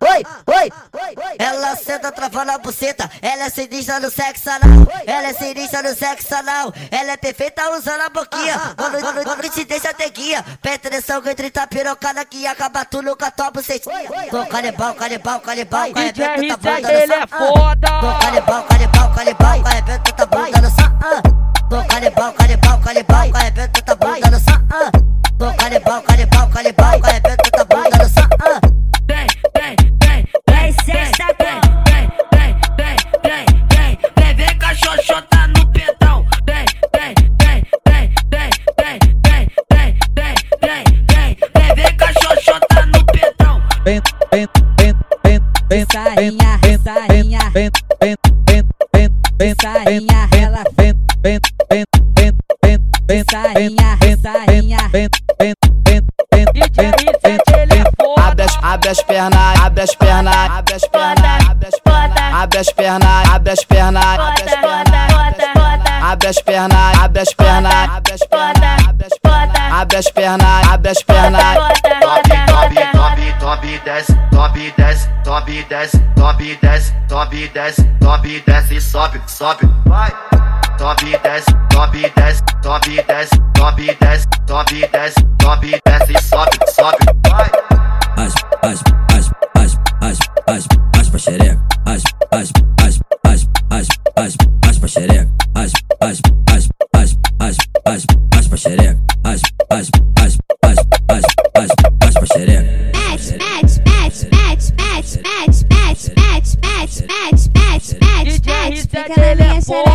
Oi, oi, ela senta travando a buceta. Ela é sinistra no sexo anal. Ela é sinistra no sexo anal. Ela é perfeita usando a boquinha. Quando, quando, quando te deixa ter guia. Petressão que trita pirocada que acaba tu nunca tua bucetinha. Tô canibal, canibal, canibal. DJ RZ, ele é foda. Tô canibal, canibal, canibal. Arrebenta tua bunda no sa. Tô canibal, canibal, canibal. Arrebenta tua bunda no sa. Tô canibal, canibal, canibal. Arrebenta tua bunda vem, vem, Sainha, vem, vem, vem, vem, vem, vem, vem, ela- vem, vem, vem, vem, vem, vem, Sainha, vem, sainha. vem, vem, vem, vem, vem, vem, é foda. Abre as, abre as pernas, abre as pernas, abre as pernas, abre as pernas, abre as pernas, abre as pernas, abre as pernas, abre as pernas, abre as pernas, abre as pernas, abre as pernas, abre as pernas, abre as pernas. sobe e desce, sobe e desce, sobe e desce, sobe e desce, sobe e desce, sobe e desce sobe, sobe, vai. Sobe e desce, sobe e desce, sobe e desce, sobe e desce, sobe e desce, sobe e desce e sobe, sobe, vai. as aspa, aspa, As, aspa, aspa, xereca, as, as, as aspa, aspa, aspa, xereca, as, as, as, as, aspa, aspa, xereca, As, as. Let me mía será